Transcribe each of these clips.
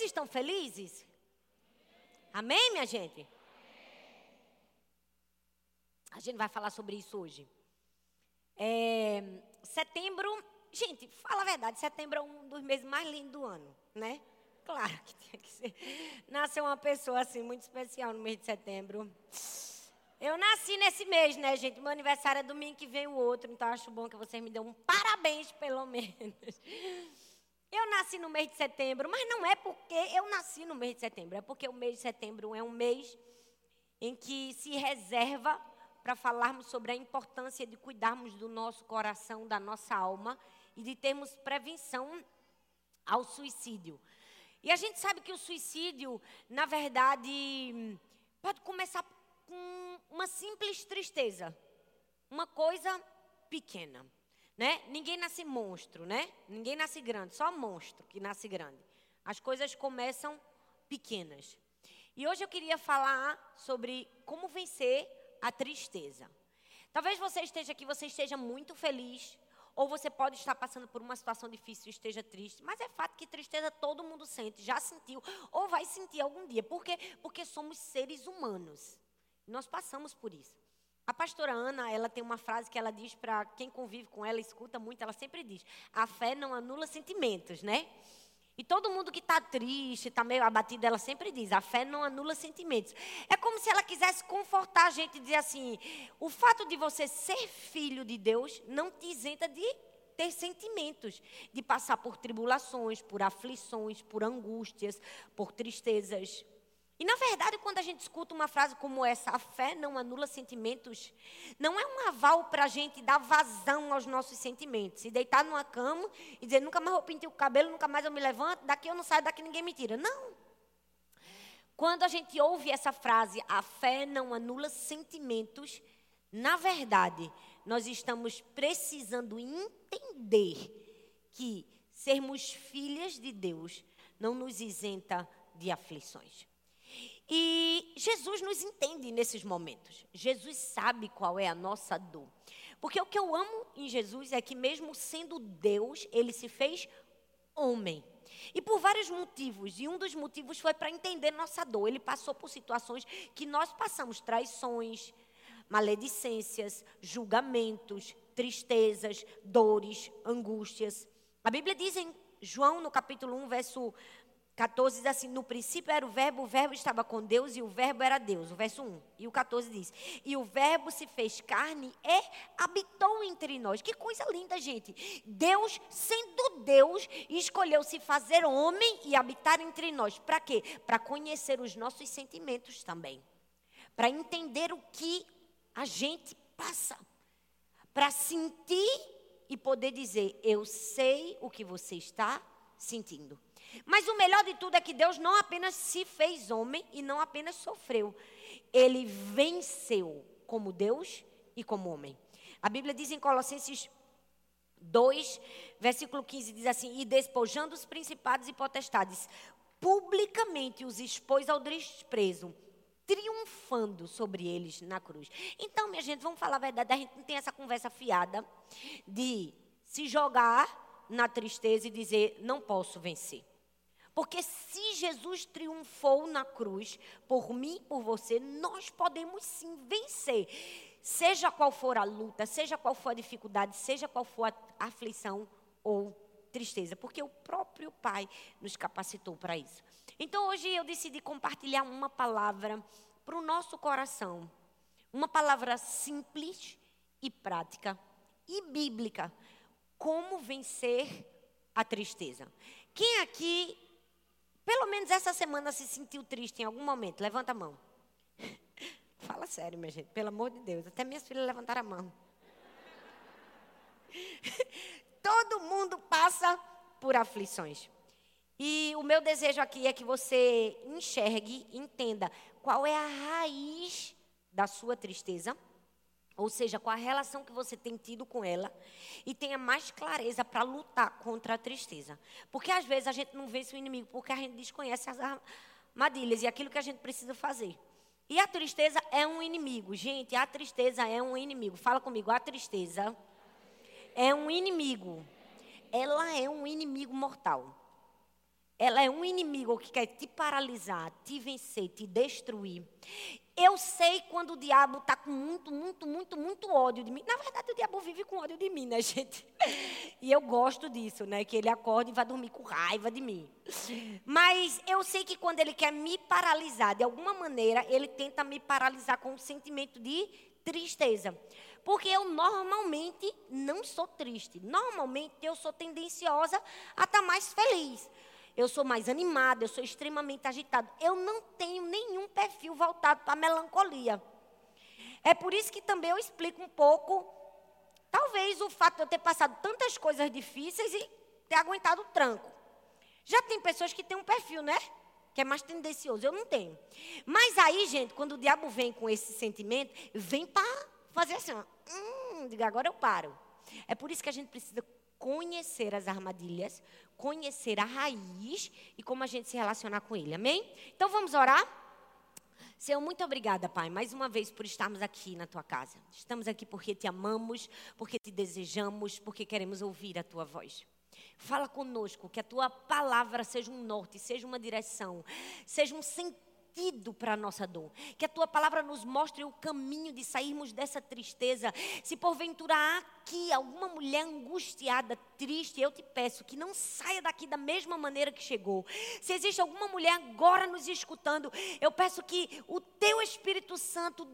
Vocês estão felizes? Amém, minha gente? A gente vai falar sobre isso hoje. É, setembro, gente, fala a verdade, setembro é um dos meses mais lindos do ano, né? Claro que tinha que ser. Nasceu uma pessoa assim muito especial no mês de setembro. Eu nasci nesse mês, né, gente? Meu aniversário é domingo que vem o outro, então acho bom que vocês me dêem um parabéns, pelo menos. Eu nasci no mês de setembro, mas não é porque eu nasci no mês de setembro, é porque o mês de setembro é um mês em que se reserva para falarmos sobre a importância de cuidarmos do nosso coração, da nossa alma e de termos prevenção ao suicídio. E a gente sabe que o suicídio, na verdade, pode começar com uma simples tristeza, uma coisa pequena, né? Ninguém nasce monstro, né? Ninguém nasce grande, só monstro que nasce grande. As coisas começam pequenas. E hoje eu queria falar sobre como vencer a tristeza. Talvez você esteja aqui, você esteja muito feliz, ou você pode estar passando por uma situação difícil e esteja triste, mas é fato que tristeza todo mundo sente, já sentiu, ou vai sentir algum dia. Por quê? Porque somos seres humanos. Nós passamos por isso. A pastora Ana, ela tem uma frase que ela diz para quem convive com ela, escuta muito, ela sempre diz: a fé não anula sentimentos, né? E todo mundo que está triste, está meio abatido, ela sempre diz: a fé não anula sentimentos. É como se ela quisesse confortar a gente e dizer assim: o fato de você ser filho de Deus não te isenta de ter sentimentos, de passar por tribulações, por aflições, por angústias, por tristezas. E na verdade, quando a gente escuta uma frase como essa, a fé não anula sentimentos, não é um aval para a gente dar vazão aos nossos sentimentos. E deitar numa cama e dizer, nunca mais vou pintar o cabelo, nunca mais eu me levanto, daqui eu não saio, daqui ninguém me tira. Não. Quando a gente ouve essa frase, a fé não anula sentimentos, na verdade, nós estamos precisando entender que sermos filhas de Deus não nos isenta de aflições. E Jesus nos entende nesses momentos. Jesus sabe qual é a nossa dor. Porque o que eu amo em Jesus é que, mesmo sendo Deus, ele se fez homem. E por vários motivos. E um dos motivos foi para entender nossa dor. Ele passou por situações que nós passamos traições, maledicências, julgamentos, tristezas, dores, angústias. A Bíblia diz em João, no capítulo 1, verso 14 diz assim: No princípio era o Verbo, o Verbo estava com Deus e o Verbo era Deus. O verso 1. E o 14 diz: E o Verbo se fez carne e habitou entre nós. Que coisa linda, gente. Deus, sendo Deus, escolheu se fazer homem e habitar entre nós. Para quê? Para conhecer os nossos sentimentos também. Para entender o que a gente passa. Para sentir e poder dizer: Eu sei o que você está sentindo. Mas o melhor de tudo é que Deus não apenas se fez homem e não apenas sofreu. Ele venceu como Deus e como homem. A Bíblia diz em Colossenses 2, versículo 15, diz assim: E despojando os principados e potestades, publicamente os expôs ao desprezo, triunfando sobre eles na cruz. Então, minha gente, vamos falar a verdade, a gente não tem essa conversa fiada de se jogar na tristeza e dizer, não posso vencer. Porque se Jesus triunfou na cruz, por mim e por você, nós podemos sim vencer. Seja qual for a luta, seja qual for a dificuldade, seja qual for a aflição ou tristeza, porque o próprio Pai nos capacitou para isso. Então hoje eu decidi compartilhar uma palavra para o nosso coração, uma palavra simples e prática e bíblica. Como vencer a tristeza? Quem aqui pelo menos essa semana se sentiu triste em algum momento? Levanta a mão. Fala sério, minha gente, pelo amor de Deus. Até minhas filhas levantaram a mão. Todo mundo passa por aflições. E o meu desejo aqui é que você enxergue, entenda qual é a raiz da sua tristeza ou seja, com a relação que você tem tido com ela, e tenha mais clareza para lutar contra a tristeza. Porque às vezes a gente não vence o inimigo porque a gente desconhece as armadilhas e aquilo que a gente precisa fazer. E a tristeza é um inimigo. Gente, a tristeza é um inimigo. Fala comigo, a tristeza é um inimigo. Ela é um inimigo mortal. ela é um inimigo que quer te paralisar, te vencer, te destruir. Eu sei quando o diabo está com muito, muito, muito, muito ódio de mim. Na verdade, o diabo vive com ódio de mim, né, gente? E eu gosto disso, né? Que ele acorda e vai dormir com raiva de mim. Mas eu sei que quando ele quer me paralisar, de alguma maneira, ele tenta me paralisar com um sentimento de tristeza. Porque eu normalmente não sou triste. Normalmente eu sou tendenciosa a estar tá mais feliz eu sou mais animada, eu sou extremamente agitada. Eu não tenho nenhum perfil voltado para a melancolia. É por isso que também eu explico um pouco, talvez o fato de eu ter passado tantas coisas difíceis e ter aguentado o tranco. Já tem pessoas que têm um perfil, né? Que é mais tendencioso. Eu não tenho. Mas aí, gente, quando o diabo vem com esse sentimento, vem para fazer assim, ó, hum, diga, agora eu paro. É por isso que a gente precisa conhecer as armadilhas, conhecer a raiz e como a gente se relacionar com ele. Amém? Então vamos orar? Senhor, muito obrigada, Pai, mais uma vez por estarmos aqui na tua casa. Estamos aqui porque te amamos, porque te desejamos, porque queremos ouvir a tua voz. Fala conosco, que a tua palavra seja um norte, seja uma direção, seja um sentido sentido para a nossa dor. Que a tua palavra nos mostre o caminho de sairmos dessa tristeza. Se porventura há aqui alguma mulher angustiada, triste, eu te peço que não saia daqui da mesma maneira que chegou. Se existe alguma mulher agora nos escutando, eu peço que o teu Espírito Santo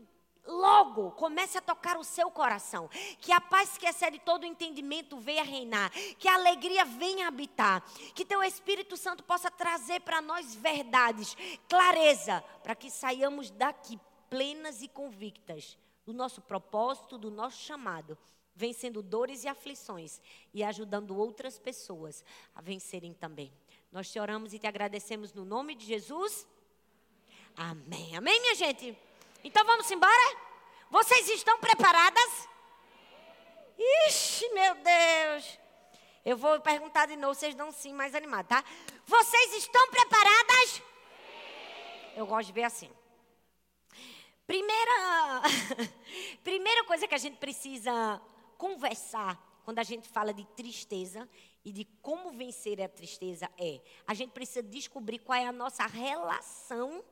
logo comece a tocar o seu coração. Que a paz que excede todo o entendimento venha reinar. Que a alegria venha habitar. Que teu Espírito Santo possa trazer para nós verdades, clareza, para que saiamos daqui plenas e convictas do nosso propósito, do nosso chamado. Vencendo dores e aflições e ajudando outras pessoas a vencerem também. Nós te oramos e te agradecemos no nome de Jesus. Amém. Amém, minha gente? Então vamos embora? Vocês estão preparadas? Ixi, meu Deus. Eu vou perguntar de novo, vocês dão sim mais animados, tá? Vocês estão preparadas? Eu gosto de ver assim. Primeira, primeira coisa que a gente precisa conversar quando a gente fala de tristeza e de como vencer a tristeza é a gente precisa descobrir qual é a nossa relação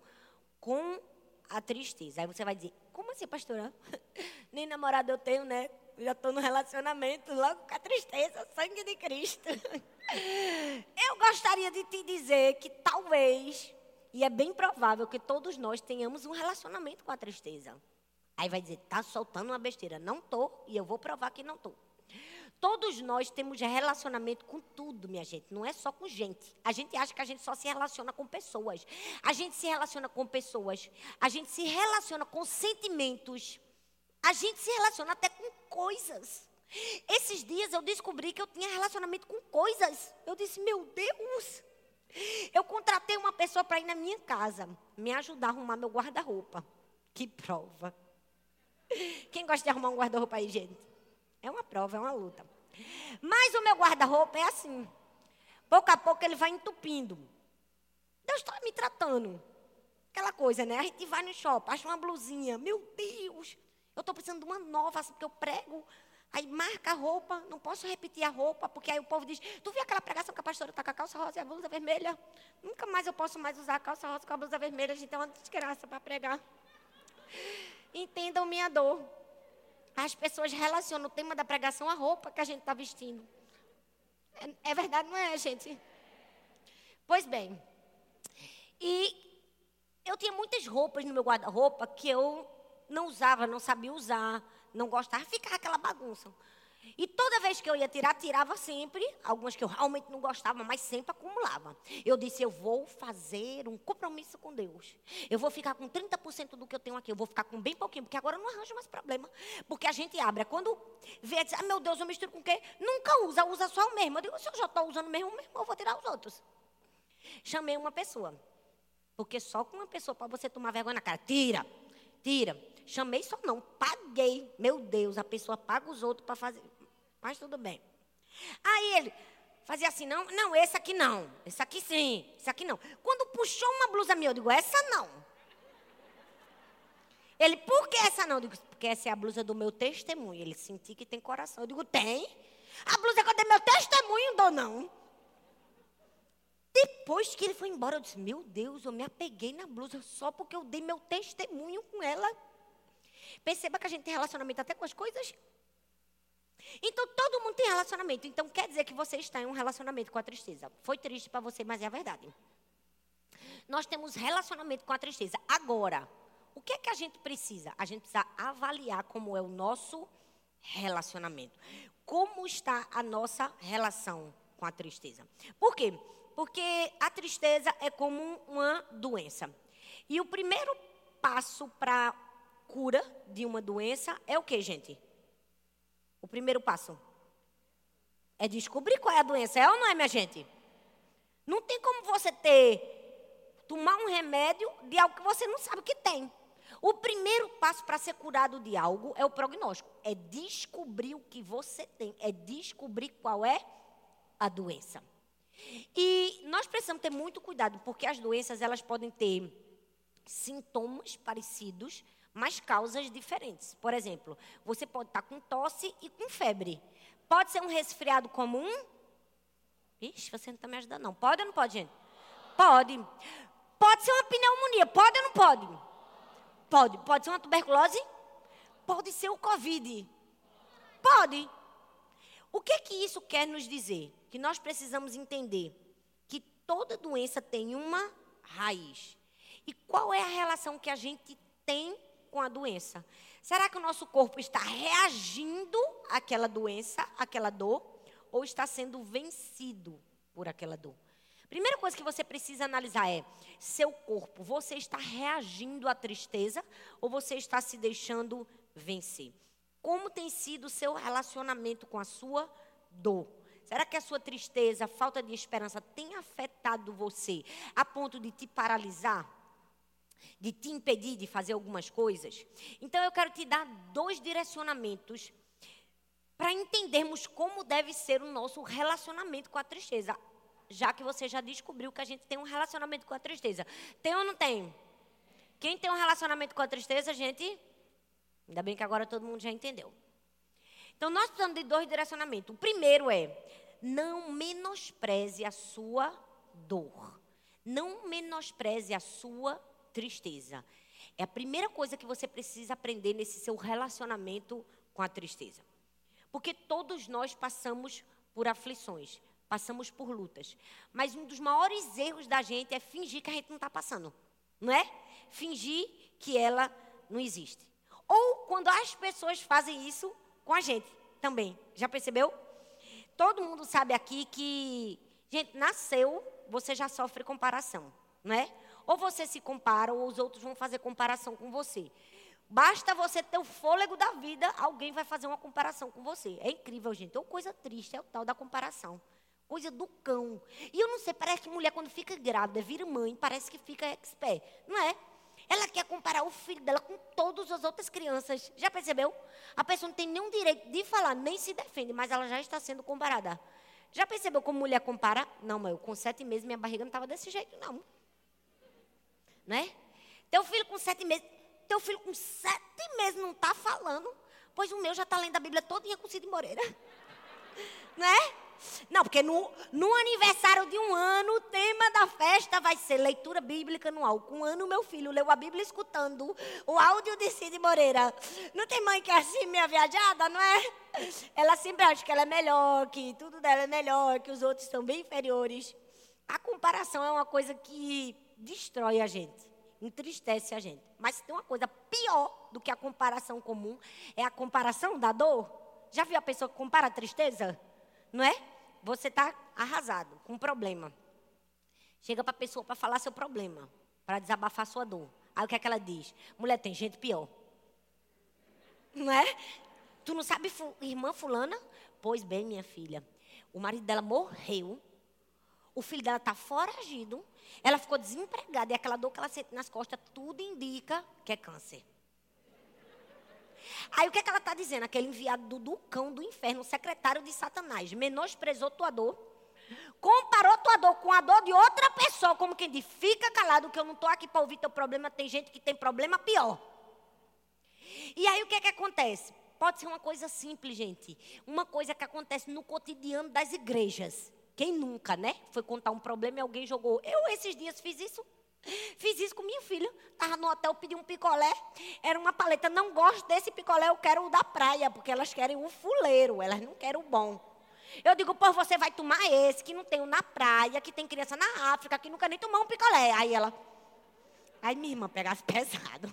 com a tristeza. Aí você vai dizer, como assim, pastora? Nem namorado eu tenho, né? já estou no relacionamento, logo com a tristeza, sangue de Cristo. Eu gostaria de te dizer que talvez, e é bem provável que todos nós tenhamos um relacionamento com a tristeza. Aí vai dizer, tá soltando uma besteira. Não tô, e eu vou provar que não tô. Todos nós temos relacionamento com tudo, minha gente. Não é só com gente. A gente acha que a gente só se relaciona com pessoas. A gente se relaciona com pessoas. A gente se relaciona com sentimentos. A gente se relaciona até com coisas. Esses dias eu descobri que eu tinha relacionamento com coisas. Eu disse, meu Deus. Eu contratei uma pessoa para ir na minha casa, me ajudar a arrumar meu guarda-roupa. Que prova. Quem gosta de arrumar um guarda-roupa aí, gente? É uma prova, é uma luta. Mas o meu guarda-roupa é assim. Pouco a pouco ele vai entupindo. Deus está me tratando. Aquela coisa, né? A gente vai no shopping, acha uma blusinha. Meu Deus, eu estou precisando de uma nova, assim, porque eu prego. Aí marca a roupa, não posso repetir a roupa, porque aí o povo diz: Tu viu aquela pregação que a pastora está com a calça rosa e a blusa vermelha? Nunca mais eu posso mais usar a calça rosa com a blusa vermelha, gente é uma desgraça para pregar. Entendam minha dor. As pessoas relacionam o tema da pregação à roupa que a gente está vestindo. É, é, verdade, não é, gente? Pois bem. E eu tinha muitas roupas no meu guarda-roupa que eu não usava, não sabia usar, não gostava, ficava aquela bagunça. E toda vez que eu ia tirar, tirava sempre, algumas que eu realmente não gostava, mas sempre acumulava. Eu disse: eu vou fazer um compromisso com Deus. Eu vou ficar com 30% do que eu tenho aqui, eu vou ficar com bem pouquinho, porque agora eu não arranjo mais problema. Porque a gente abre. É quando vê, diz: ah, meu Deus, eu misturo com o quê? Nunca usa, usa só o mesmo. Eu digo: se eu já estou usando o mesmo, eu vou tirar os outros. Chamei uma pessoa. Porque só com uma pessoa para você tomar vergonha na cara. Tira, tira. Chamei só não, paguei. Meu Deus, a pessoa paga os outros para fazer mas tudo bem. Aí ele fazia assim, não, não, esse aqui não, esse aqui sim, esse aqui não. Quando puxou uma blusa minha, eu digo, essa não. Ele, por que essa não? Eu digo, porque essa é a blusa do meu testemunho. Ele sentiu que tem coração. Eu digo, tem. A blusa que eu dei meu testemunho, dou não. Depois depois que ele foi embora, eu disse: Meu Deus, eu me apeguei na blusa só porque eu dei meu testemunho com ela. Perceba que a gente tem relacionamento até com as coisas. Então, todo mundo tem relacionamento. Então, quer dizer que você está em um relacionamento com a tristeza. Foi triste para você, mas é a verdade. Nós temos relacionamento com a tristeza. Agora, o que é que a gente precisa? A gente precisa avaliar como é o nosso relacionamento. Como está a nossa relação com a tristeza? Por quê? Porque a tristeza é como uma doença. E o primeiro passo para cura de uma doença é o que, gente? O primeiro passo é descobrir qual é a doença, é ou não é, minha gente? Não tem como você ter tomar um remédio de algo que você não sabe que tem. O primeiro passo para ser curado de algo é o prognóstico. É descobrir o que você tem. É descobrir qual é a doença. E nós precisamos ter muito cuidado, porque as doenças elas podem ter sintomas parecidos, mas causas diferentes. Por exemplo, você pode estar com tosse e com febre. Pode ser um resfriado comum? Ixi, você não está me ajudando, não. Pode ou não pode, gente? Pode. Pode ser uma pneumonia. Pode ou não pode? Pode. Pode ser uma tuberculose? Pode ser o Covid. Pode. O que que isso quer nos dizer? Que nós precisamos entender que toda doença tem uma raiz. E qual é a relação que a gente tem com a doença? Será que o nosso corpo está reagindo àquela doença, àquela dor, ou está sendo vencido por aquela dor? Primeira coisa que você precisa analisar é: seu corpo, você está reagindo à tristeza ou você está se deixando vencer? Como tem sido o seu relacionamento com a sua dor? Será que a sua tristeza, a falta de esperança tem afetado você a ponto de te paralisar? De te impedir de fazer algumas coisas? Então eu quero te dar dois direcionamentos para entendermos como deve ser o nosso relacionamento com a tristeza já que você já descobriu que a gente tem um relacionamento com a tristeza. Tem ou não tem? Quem tem um relacionamento com a tristeza, gente? Ainda bem que agora todo mundo já entendeu. Então, nós precisamos de dois direcionamentos. O primeiro é: não menospreze a sua dor. Não menospreze a sua tristeza. É a primeira coisa que você precisa aprender nesse seu relacionamento com a tristeza. Porque todos nós passamos por aflições passamos por lutas. Mas um dos maiores erros da gente é fingir que a gente não está passando. Não é? Fingir que ela não existe. Ou quando as pessoas fazem isso com a gente também. Já percebeu? Todo mundo sabe aqui que, gente, nasceu, você já sofre comparação, não é? Ou você se compara, ou os outros vão fazer comparação com você. Basta você ter o fôlego da vida, alguém vai fazer uma comparação com você. É incrível, gente. É uma coisa triste, é o tal da comparação. Coisa do cão. E eu não sei, parece que mulher quando fica grávida, vira mãe, parece que fica expert. Não é? Ela quer comparar o filho dela com todas as outras crianças. Já percebeu? A pessoa não tem nenhum direito de falar, nem se defende, mas ela já está sendo comparada. Já percebeu como mulher compara? Não, mas eu com sete meses minha barriga não estava desse jeito, não. Né? Teu filho com sete meses, teu filho com sete meses não está falando, pois o meu já está lendo a Bíblia todinha com Cid Moreira. Não é? Não, porque no, no aniversário de um ano, o tema da festa vai ser leitura bíblica anual. Com um ano, meu filho leu a Bíblia escutando o áudio de Cid Moreira. Não tem mãe que é assim, minha viajada, não é? Ela sempre acha que ela é melhor, que tudo dela é melhor, que os outros são bem inferiores. A comparação é uma coisa que destrói a gente, entristece a gente. Mas tem uma coisa pior do que a comparação comum, é a comparação da dor. Já viu a pessoa que compara a tristeza? Não é? Você está arrasado, com um problema. Chega para a pessoa para falar seu problema, para desabafar sua dor. Aí o que é que ela diz? Mulher, tem gente pior. Não é? Tu não sabe, irmã fulana? Pois bem, minha filha, o marido dela morreu, o filho dela está foragido, ela ficou desempregada e aquela dor que ela sente nas costas, tudo indica que é câncer. Aí o que, é que ela está dizendo? Aquele enviado do, do cão do inferno, secretário de Satanás, menosprezou tua dor, comparou tua dor com a dor de outra pessoa, como quem diz, fica calado que eu não estou aqui para ouvir teu problema, tem gente que tem problema pior. E aí o que é que acontece? Pode ser uma coisa simples, gente. Uma coisa que acontece no cotidiano das igrejas. Quem nunca, né? Foi contar um problema e alguém jogou. Eu, esses dias, fiz isso. Fiz isso com minha filha. Estava no hotel, pedi um picolé. Era uma paleta. Não gosto desse picolé, eu quero o da praia, porque elas querem o fuleiro, elas não querem o bom. Eu digo, pô, você vai tomar esse, que não tem na praia, que tem criança na África, que nunca nem tomou um picolé. Aí ela. Aí minha irmã pegasse pesado.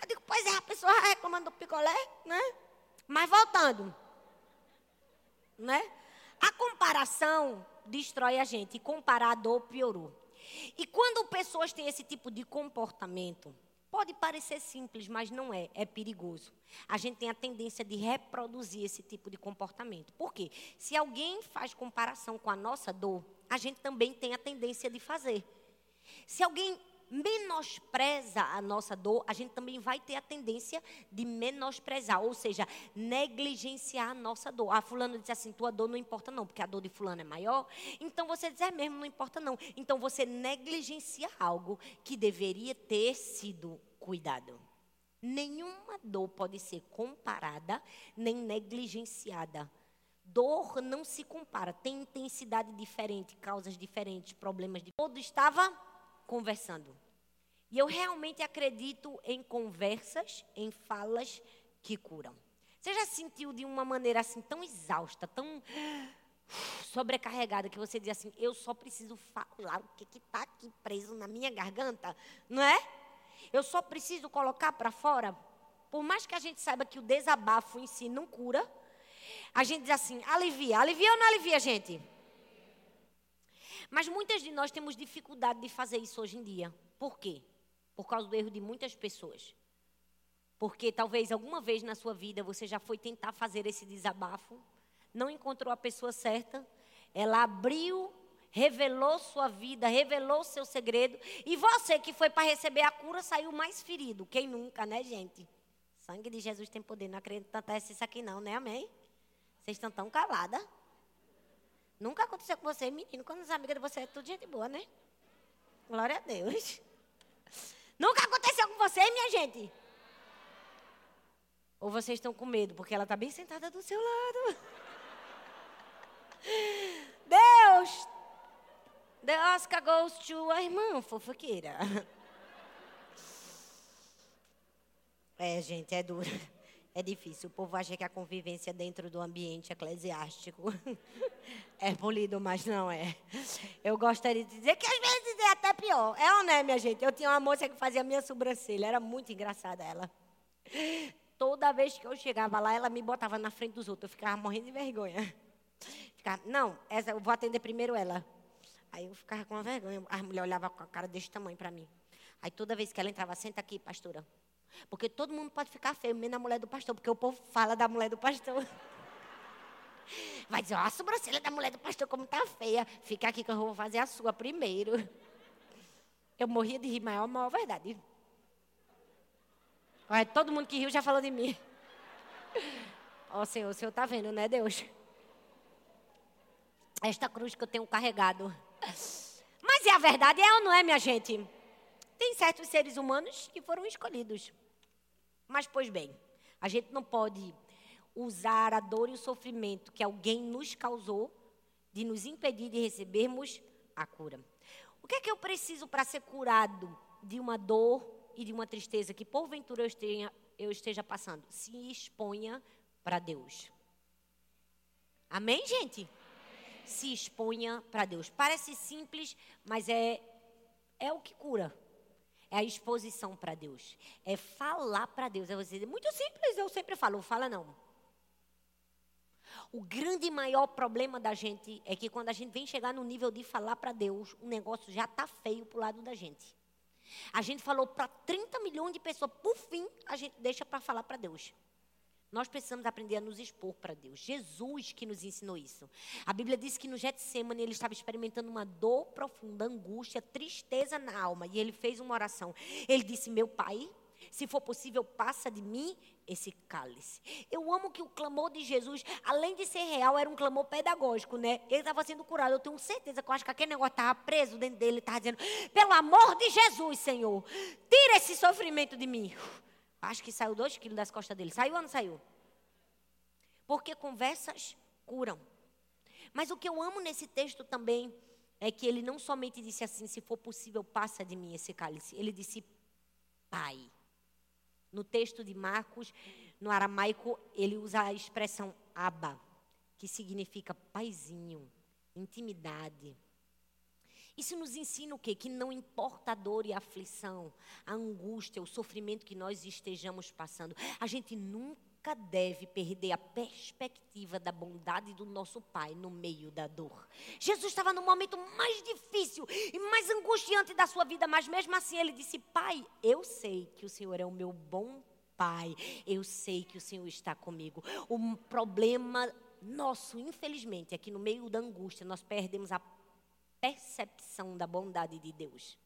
Eu digo, pois é, a pessoa reclamando do picolé, né? Mas voltando. Né? A comparação destrói a gente. Comparar a dor piorou. E quando pessoas têm esse tipo de comportamento, pode parecer simples, mas não é, é perigoso. A gente tem a tendência de reproduzir esse tipo de comportamento. Por quê? Se alguém faz comparação com a nossa dor, a gente também tem a tendência de fazer. Se alguém menospreza a nossa dor, a gente também vai ter a tendência de menosprezar, ou seja, negligenciar a nossa dor. Ah, fulano disse assim, tua dor não importa não, porque a dor de fulano é maior. Então você diz, é mesmo, não importa não. Então você negligencia algo que deveria ter sido cuidado. Nenhuma dor pode ser comparada nem negligenciada. Dor não se compara, tem intensidade diferente, causas diferentes, problemas diferentes. Todo estava conversando. E eu realmente acredito em conversas, em falas que curam. Você já sentiu de uma maneira assim tão exausta, tão sobrecarregada que você diz assim: eu só preciso falar o que está aqui preso na minha garganta, não é? Eu só preciso colocar para fora. Por mais que a gente saiba que o desabafo em si não cura, a gente diz assim: alivia, alivia ou não alivia, gente? Mas muitas de nós temos dificuldade de fazer isso hoje em dia. Por quê? Por causa do erro de muitas pessoas. Porque talvez alguma vez na sua vida você já foi tentar fazer esse desabafo, não encontrou a pessoa certa, ela abriu, revelou sua vida, revelou seu segredo, e você que foi para receber a cura saiu mais ferido. Quem nunca, né, gente? Sangue de Jesus tem poder. Não acredito tanto isso aqui não, né? Amém? Vocês estão tão caladas. Nunca aconteceu com você, menino, quando as amigas de você é tudo gente boa, né? Glória a Deus. Nunca aconteceu com você, minha gente? Ou vocês estão com medo, porque ela está bem sentada do seu lado. Deus! The Oscar goes to a irmã fofoqueira. É, gente, é duro. É difícil. O povo acha que a convivência dentro do ambiente eclesiástico é polido, mas não é. Eu gostaria de dizer que às vezes é até pior. É ou não é, minha gente? Eu tinha uma moça que fazia minha sobrancelha. Era muito engraçada ela. Toda vez que eu chegava lá, ela me botava na frente dos outros. Eu ficava morrendo de vergonha. Ficava, não, essa, eu vou atender primeiro ela. Aí eu ficava com uma vergonha. A mulher olhava com a cara desse tamanho para mim. Aí toda vez que ela entrava, senta aqui, pastora. Porque todo mundo pode ficar feio, menos a mulher do pastor, porque o povo fala da mulher do pastor. Vai dizer, ó, a sobrancelha da mulher do pastor como tá feia. Fica aqui que eu vou fazer a sua primeiro. Eu morria de rir, mas é a maior verdade. Olha, todo mundo que riu já falou de mim. Ó oh, Senhor, o Senhor está vendo, né, Deus? Esta cruz que eu tenho carregado. Mas é a verdade, é ou não é, minha gente? Tem certos seres humanos que foram escolhidos. Mas, pois bem, a gente não pode usar a dor e o sofrimento que alguém nos causou de nos impedir de recebermos a cura. O que é que eu preciso para ser curado de uma dor e de uma tristeza que porventura eu esteja, eu esteja passando? Se exponha para Deus. Amém, gente? Amém. Se exponha para Deus. Parece simples, mas é, é o que cura. É a exposição para Deus. É falar para Deus. É você muito simples, eu sempre falo, fala não. O grande maior problema da gente é que quando a gente vem chegar no nível de falar para Deus, o negócio já está feio para o lado da gente. A gente falou para 30 milhões de pessoas, por fim, a gente deixa para falar para Deus. Nós precisamos aprender a nos expor para Deus. Jesus que nos ensinou isso. A Bíblia diz que no Getsemane ele estava experimentando uma dor profunda, angústia, tristeza na alma. E ele fez uma oração. Ele disse: Meu pai, se for possível, passa de mim esse cálice. Eu amo que o clamor de Jesus, além de ser real, era um clamor pedagógico, né? Ele estava sendo curado. Eu tenho certeza que eu acho que aquele negócio estava preso dentro dele, estava dizendo: pelo amor de Jesus, Senhor, tira esse sofrimento de mim. Acho que saiu dois quilos das costas dele. Saiu ou não saiu? Porque conversas curam. Mas o que eu amo nesse texto também é que ele não somente disse assim: se for possível, passa de mim esse cálice. Ele disse, Pai. No texto de Marcos, no aramaico, ele usa a expressão Abba, que significa paizinho, intimidade. Isso nos ensina o quê? Que não importa a dor e a aflição, a angústia, o sofrimento que nós estejamos passando, a gente nunca deve perder a perspectiva da bondade do nosso Pai no meio da dor. Jesus estava no momento mais difícil e mais angustiante da sua vida, mas mesmo assim ele disse: Pai, eu sei que o Senhor é o meu bom Pai, eu sei que o Senhor está comigo. O problema nosso, infelizmente, é que no meio da angústia nós perdemos a percepção da bondade de Deus.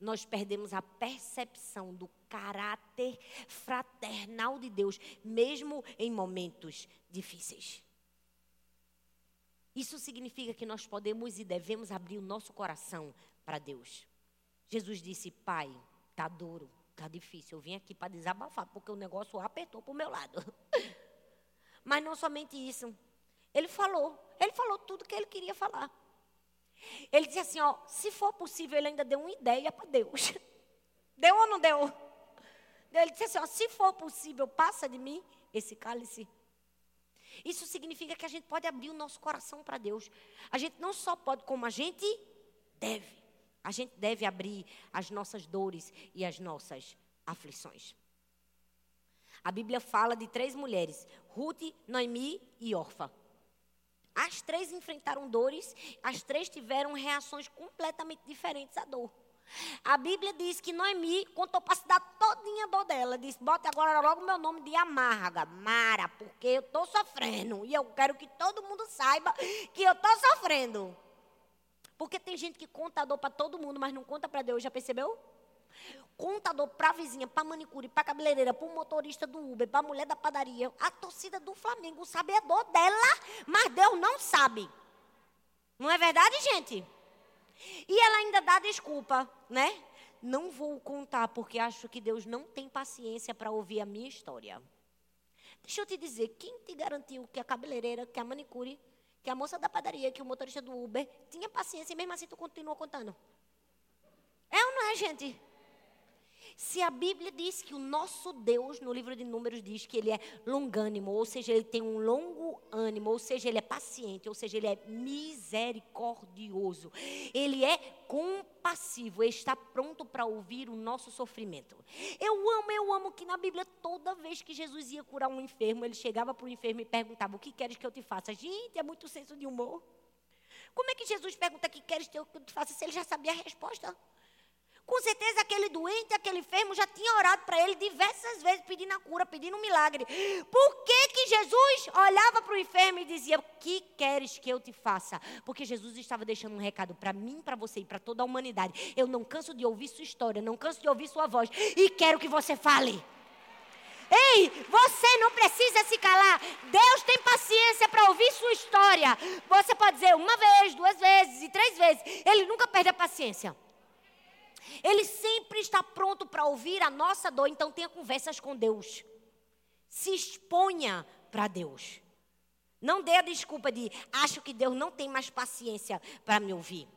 Nós perdemos a percepção do caráter fraternal de Deus, mesmo em momentos difíceis. Isso significa que nós podemos e devemos abrir o nosso coração para Deus. Jesus disse: Pai, está duro, está difícil. Eu vim aqui para desabafar, porque o negócio apertou para o meu lado. Mas não somente isso. Ele falou, ele falou tudo que ele queria falar. Ele disse assim, ó, se for possível, ele ainda deu uma ideia para Deus. Deu ou não deu? Ele disse assim, ó, se for possível, passa de mim esse cálice. Isso significa que a gente pode abrir o nosso coração para Deus. A gente não só pode, como a gente deve. A gente deve abrir as nossas dores e as nossas aflições. A Bíblia fala de três mulheres: Ruth, Noemi e Orfa. As três enfrentaram dores, as três tiveram reações completamente diferentes à dor. A Bíblia diz que Noemi contou para a cidade todinha a dor dela. Disse, bota agora logo meu nome de amarga, Mara, porque eu estou sofrendo. E eu quero que todo mundo saiba que eu estou sofrendo. Porque tem gente que conta a dor para todo mundo, mas não conta para Deus, já percebeu? Contador para a vizinha, para manicure, para cabeleireira, para o motorista do Uber, para a mulher da padaria. A torcida do Flamengo sabe a dor dela, mas Deus não sabe. Não é verdade, gente? E ela ainda dá desculpa, né? Não vou contar porque acho que Deus não tem paciência para ouvir a minha história. Deixa eu te dizer, quem te garantiu que a cabeleireira, que a manicure, que a moça da padaria, que o motorista do Uber tinha paciência e mesmo assim tu continua contando? É ou não é, gente? Se a Bíblia diz que o nosso Deus, no livro de Números, diz que ele é longânimo, ou seja, ele tem um longo ânimo, ou seja, ele é paciente, ou seja, ele é misericordioso, ele é compassivo, ele está pronto para ouvir o nosso sofrimento. Eu amo, eu amo que na Bíblia, toda vez que Jesus ia curar um enfermo, ele chegava para o enfermo e perguntava: O que queres que eu te faça? Gente, é muito senso de humor. Como é que Jesus pergunta o que queres que eu te faça se ele já sabia a resposta? Com certeza aquele doente, aquele enfermo já tinha orado para ele diversas vezes pedindo a cura, pedindo um milagre. Por que que Jesus olhava para o enfermo e dizia: "O que queres que eu te faça?" Porque Jesus estava deixando um recado para mim, para você e para toda a humanidade. Eu não canso de ouvir sua história, não canso de ouvir sua voz e quero que você fale. Ei, você não precisa se calar. Deus tem paciência para ouvir sua história. Você pode dizer uma vez, duas vezes e três vezes. Ele nunca perde a paciência. Ele sempre está pronto para ouvir a nossa dor, então tenha conversas com Deus. Se exponha para Deus. Não dê a desculpa de acho que Deus não tem mais paciência para me ouvir.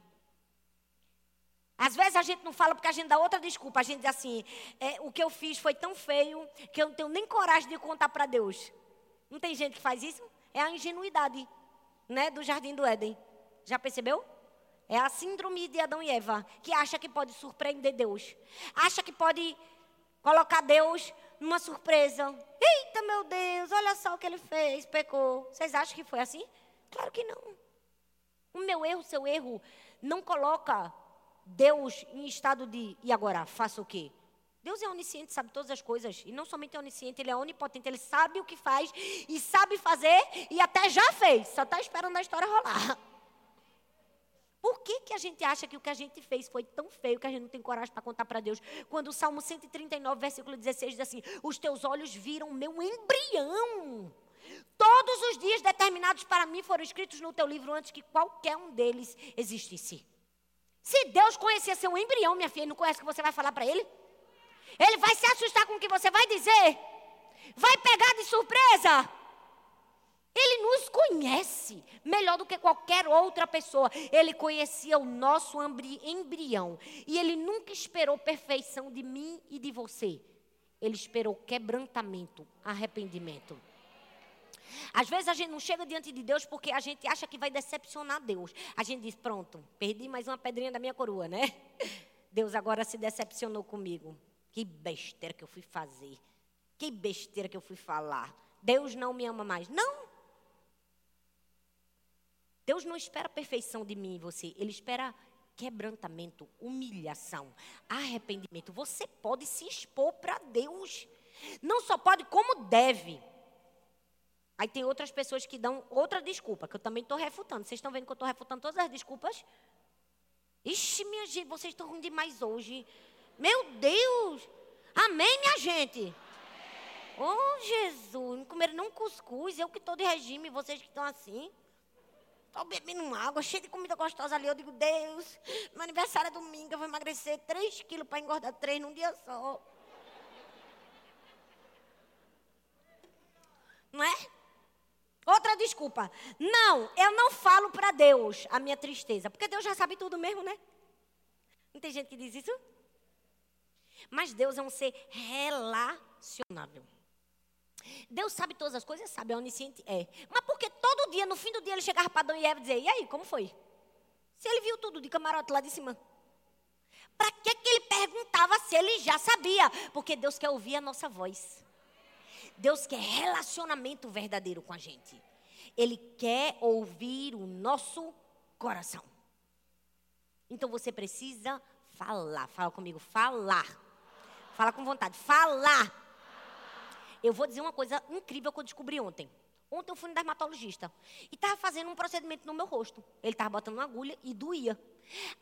Às vezes a gente não fala porque a gente dá outra desculpa. A gente diz assim: é, o que eu fiz foi tão feio que eu não tenho nem coragem de contar para Deus. Não tem gente que faz isso? É a ingenuidade né, do jardim do Éden. Já percebeu? É a síndrome de Adão e Eva, que acha que pode surpreender Deus. Acha que pode colocar Deus numa surpresa. Eita, meu Deus, olha só o que ele fez, pecou. Vocês acham que foi assim? Claro que não. O meu erro, o seu erro, não coloca Deus em estado de, e agora, faça o quê? Deus é onisciente, sabe todas as coisas. E não somente é onisciente, ele é onipotente. Ele sabe o que faz e sabe fazer e até já fez. Só está esperando a história rolar. Que, a gente acha que o que a gente fez foi tão feio que a gente não tem coragem para contar para Deus? Quando o Salmo 139, versículo 16 diz assim: Os teus olhos viram meu embrião. Todos os dias determinados para mim foram escritos no teu livro antes que qualquer um deles existisse. Se Deus conhecia seu embrião, minha filha, não conhece o que você vai falar para ele? Ele vai se assustar com o que você vai dizer? Vai pegar de surpresa? Ele nos conhece melhor do que qualquer outra pessoa. Ele conhecia o nosso embrião. E ele nunca esperou perfeição de mim e de você. Ele esperou quebrantamento, arrependimento. Às vezes a gente não chega diante de Deus porque a gente acha que vai decepcionar Deus. A gente diz: pronto, perdi mais uma pedrinha da minha coroa, né? Deus agora se decepcionou comigo. Que besteira que eu fui fazer. Que besteira que eu fui falar. Deus não me ama mais. Não. Deus não espera perfeição de mim e você, Ele espera quebrantamento, humilhação, arrependimento. Você pode se expor para Deus. Não só pode, como deve. Aí tem outras pessoas que dão outra desculpa, que eu também estou refutando. Vocês estão vendo que eu estou refutando todas as desculpas? Ixi, minha gente, vocês estão ruim demais hoje. Meu Deus! Amém, minha gente? Oh, Jesus, não comeram não cuscuz, eu que estou de regime, vocês que estão assim. Estou bebendo água, cheio de comida gostosa ali. Eu digo, Deus, meu aniversário é domingo, eu vou emagrecer 3 quilos para engordar 3 num dia só. Não é? Outra desculpa. Não, eu não falo para Deus a minha tristeza, porque Deus já sabe tudo mesmo, né? Não tem gente que diz isso? Mas Deus é um ser relacionável. Deus sabe todas as coisas, sabe, é onisciente, é. Mas porque todo dia, no fim do dia, ele chegava para Adão e Eva e dizia, e aí, como foi? Se ele viu tudo de camarote lá de cima. Para que, que ele perguntava se ele já sabia? Porque Deus quer ouvir a nossa voz. Deus quer relacionamento verdadeiro com a gente. Ele quer ouvir o nosso coração. Então você precisa falar. Fala comigo, falar. Fala com vontade. Falar. Eu vou dizer uma coisa incrível que eu descobri ontem. Ontem eu fui no dermatologista e estava fazendo um procedimento no meu rosto. Ele estava botando uma agulha e doía.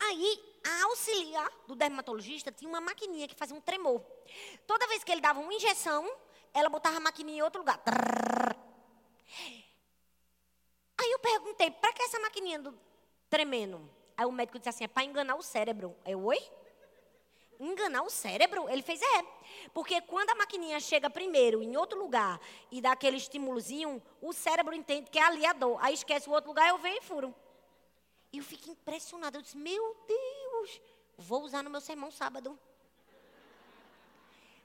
Aí, a auxiliar do dermatologista tinha uma maquininha que fazia um tremor. Toda vez que ele dava uma injeção, ela botava a maquininha em outro lugar. Aí eu perguntei, para que essa maquininha do tremendo? Aí o médico disse assim, é para enganar o cérebro. Eu, oi? Enganar o cérebro? Ele fez, é. Porque quando a maquininha chega primeiro em outro lugar e dá aquele estímulozinho, o cérebro entende que é ali a dor. Aí esquece o outro lugar, eu venho e furo. E eu fico impressionada. Eu disse, meu Deus, vou usar no meu sermão sábado.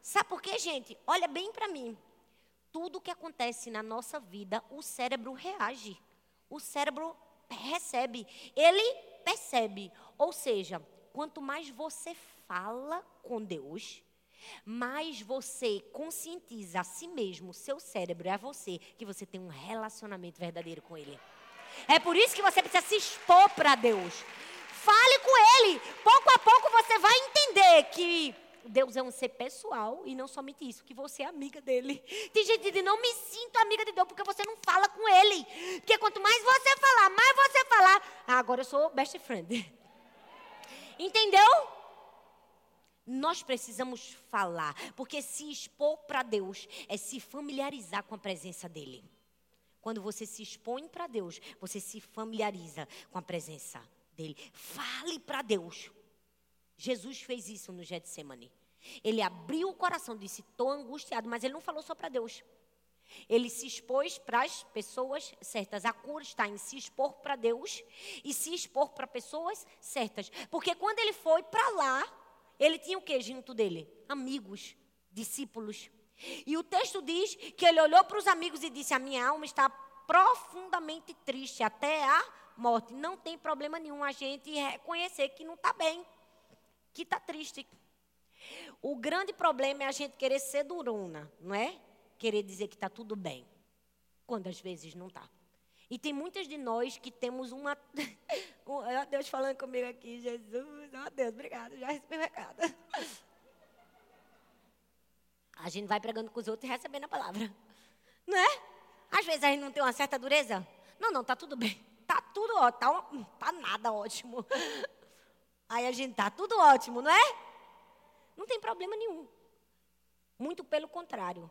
Sabe por quê, gente? Olha bem para mim. Tudo que acontece na nossa vida, o cérebro reage. O cérebro recebe. Ele percebe. Ou seja, quanto mais você fala com Deus, mais você conscientiza a si mesmo, seu cérebro e a você, que você tem um relacionamento verdadeiro com Ele. É por isso que você precisa se expor para Deus. Fale com Ele. Pouco a pouco você vai entender que Deus é um ser pessoal e não somente isso, que você é amiga dele. Tem gente que não me sinto amiga de Deus porque você não fala com Ele. Porque quanto mais você falar, mais você falar. Ah, agora eu sou best friend. Entendeu? Nós precisamos falar, porque se expor para Deus é se familiarizar com a presença dEle. Quando você se expõe para Deus, você se familiariza com a presença dEle. Fale para Deus. Jesus fez isso no Getsemane. Ele abriu o coração, disse: Estou angustiado, mas ele não falou só para Deus. Ele se expôs para as pessoas certas. A cura está em se expor para Deus e se expor para pessoas certas. Porque quando ele foi para lá, ele tinha o que junto dele? Amigos, discípulos. E o texto diz que ele olhou para os amigos e disse: A minha alma está profundamente triste até a morte. Não tem problema nenhum a gente reconhecer que não está bem, que está triste. O grande problema é a gente querer ser durona, não é? Querer dizer que está tudo bem, quando às vezes não está. E tem muitas de nós que temos uma. Olha Deus falando comigo aqui, Jesus. Ó oh, Deus, obrigado, já recebi o recado. A gente vai pregando com os outros e recebendo a palavra. Não é? Às vezes a gente não tem uma certa dureza. Não, não, tá tudo bem. Tá tudo ótimo. Tá, tá nada ótimo. Aí a gente tá tudo ótimo, não é? Não tem problema nenhum. Muito pelo contrário.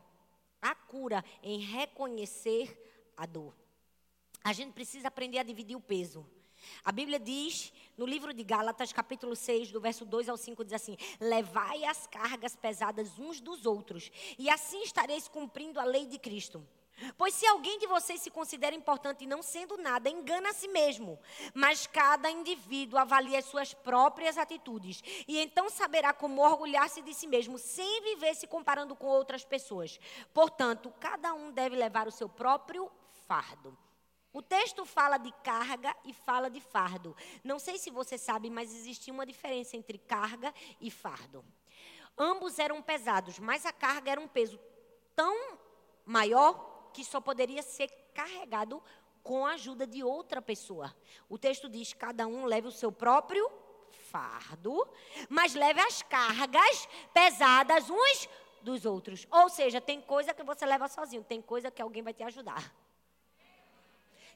A cura em reconhecer a dor. A gente precisa aprender a dividir o peso. A Bíblia diz, no livro de Gálatas, capítulo 6, do verso 2 ao 5, diz assim: Levai as cargas pesadas uns dos outros, e assim estareis cumprindo a lei de Cristo. Pois se alguém de vocês se considera importante não sendo nada, engana a si mesmo. Mas cada indivíduo avalia as suas próprias atitudes. E então saberá como orgulhar-se de si mesmo, sem viver se comparando com outras pessoas. Portanto, cada um deve levar o seu próprio fardo. O texto fala de carga e fala de fardo. Não sei se você sabe, mas existia uma diferença entre carga e fardo. Ambos eram pesados, mas a carga era um peso tão maior que só poderia ser carregado com a ajuda de outra pessoa. O texto diz: cada um leve o seu próprio fardo, mas leve as cargas pesadas uns dos outros. Ou seja, tem coisa que você leva sozinho, tem coisa que alguém vai te ajudar.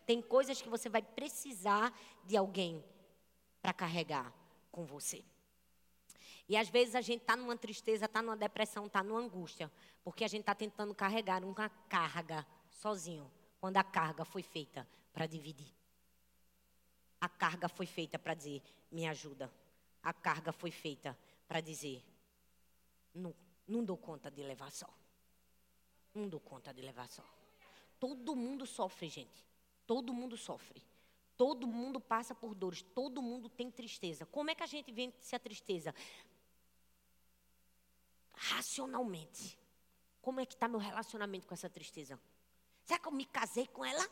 Tem coisas que você vai precisar de alguém para carregar com você. E às vezes a gente está numa tristeza, está numa depressão, está numa angústia, porque a gente está tentando carregar uma carga sozinho, quando a carga foi feita para dividir. A carga foi feita para dizer: me ajuda. A carga foi feita para dizer: não, não dou conta de levar só. Não dou conta de levar só. Todo mundo sofre, gente. Todo mundo sofre. Todo mundo passa por dores. Todo mundo tem tristeza. Como é que a gente vence a tristeza? racionalmente. Como é que está meu relacionamento com essa tristeza? Será que eu me casei com ela?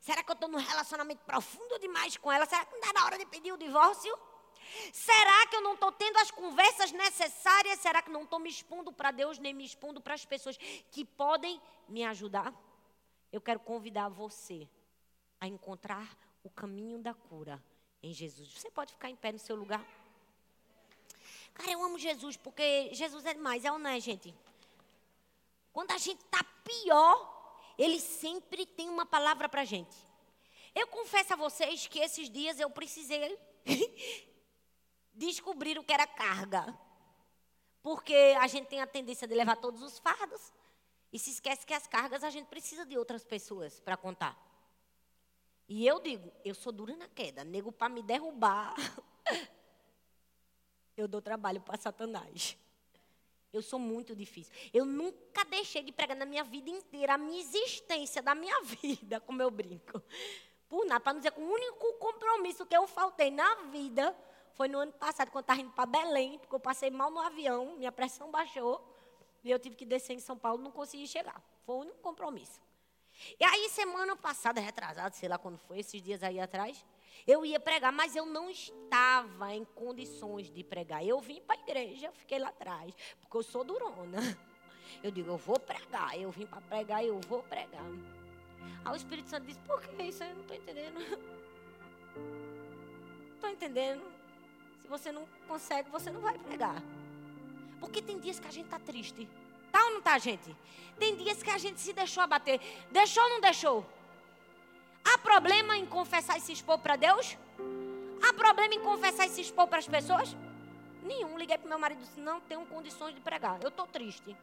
Será que eu estou num relacionamento profundo demais com ela? Será que não dá na hora de pedir o divórcio? Será que eu não estou tendo as conversas necessárias? Será que não estou me expondo para Deus, nem me expondo para as pessoas que podem me ajudar? Eu quero convidar você a encontrar o caminho da cura em Jesus. Você pode ficar em pé no seu lugar? Cara, eu amo Jesus porque Jesus é demais, é ou não é, gente? Quando a gente está pior, ele sempre tem uma palavra para a gente. Eu confesso a vocês que esses dias eu precisei descobrir o que era carga. Porque a gente tem a tendência de levar todos os fardos e se esquece que as cargas a gente precisa de outras pessoas para contar. E eu digo, eu sou dura na queda, nego para me derrubar. eu dou trabalho para Satanás. Eu sou muito difícil. Eu nunca deixei de pregar na minha vida inteira, a minha existência da minha vida, como eu brinco. Por nada, para não dizer que o único compromisso que eu faltei na vida foi no ano passado, quando estava indo para Belém, porque eu passei mal no avião, minha pressão baixou, e eu tive que descer em São Paulo, não consegui chegar. Foi o único compromisso. E aí, semana passada, retrasada, sei lá quando foi, esses dias aí atrás, eu ia pregar, mas eu não estava em condições de pregar. Eu vim para a igreja, fiquei lá atrás, porque eu sou durona. Eu digo, eu vou pregar. Eu vim para pregar, eu vou pregar. Aí o Espírito Santo disse, por que isso? Eu não estou entendendo. Estou entendendo. Se você não consegue, você não vai pregar. Porque tem dias que a gente está triste. Tá ou não tá, gente? Tem dias que a gente se deixou abater. Deixou ou não deixou? Há problema em confessar e se expor para Deus? Há problema em confessar e se expor para as pessoas? Nenhum. Liguei para meu marido e disse: Não tenho condições de pregar. Eu estou triste.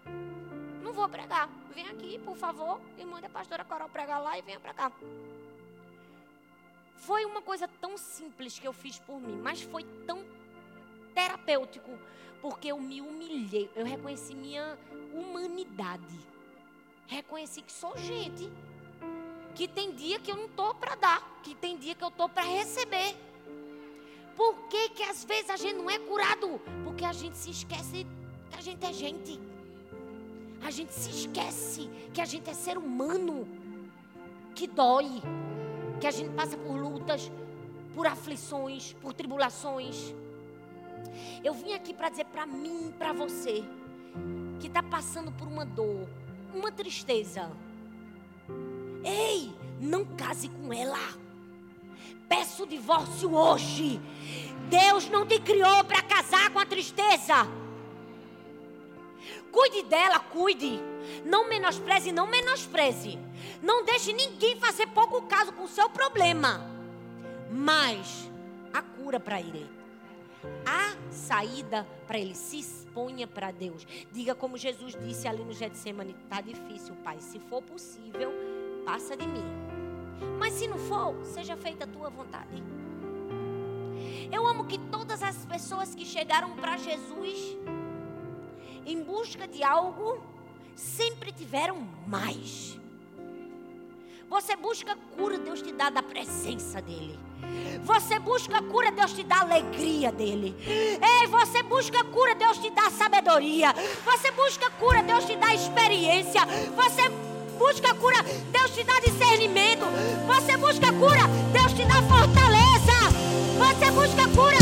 Não vou pregar. Vem aqui, por favor, e manda a pastora Coral pregar lá e venha para cá. Foi uma coisa tão simples que eu fiz por mim, mas foi tão terapêutico, porque eu me humilhei. Eu reconheci minha humanidade. Reconheci que sou gente que tem dia que eu não estou para dar, que tem dia que eu estou para receber. Por que, que às vezes a gente não é curado? Porque a gente se esquece que a gente é gente. A gente se esquece que a gente é ser humano, que dói, que a gente passa por lutas, por aflições, por tribulações. Eu vim aqui para dizer para mim, para você, que está passando por uma dor, uma tristeza Ei, não case com ela. Peço o divórcio hoje. Deus não te criou para casar com a tristeza. Cuide dela, cuide. Não menospreze, não menospreze. Não deixe ninguém fazer pouco caso com o seu problema. Mas a cura para ele. A saída para ele. Se exponha para Deus. Diga como Jesus disse ali no Getsemane: está difícil, Pai. Se for possível, passa de mim. Mas se não for, seja feita a tua vontade. Eu amo que todas as pessoas que chegaram para Jesus em busca de algo sempre tiveram mais. Você busca cura, Deus te dá da presença dEle. Você busca cura, Deus te dá alegria dele. Ei, você busca cura, Deus te dá sabedoria. Você busca cura, Deus te dá experiência. Você busca cura, Deus te dá discernimento. Você busca cura, Deus te dá fortaleza. Você busca cura,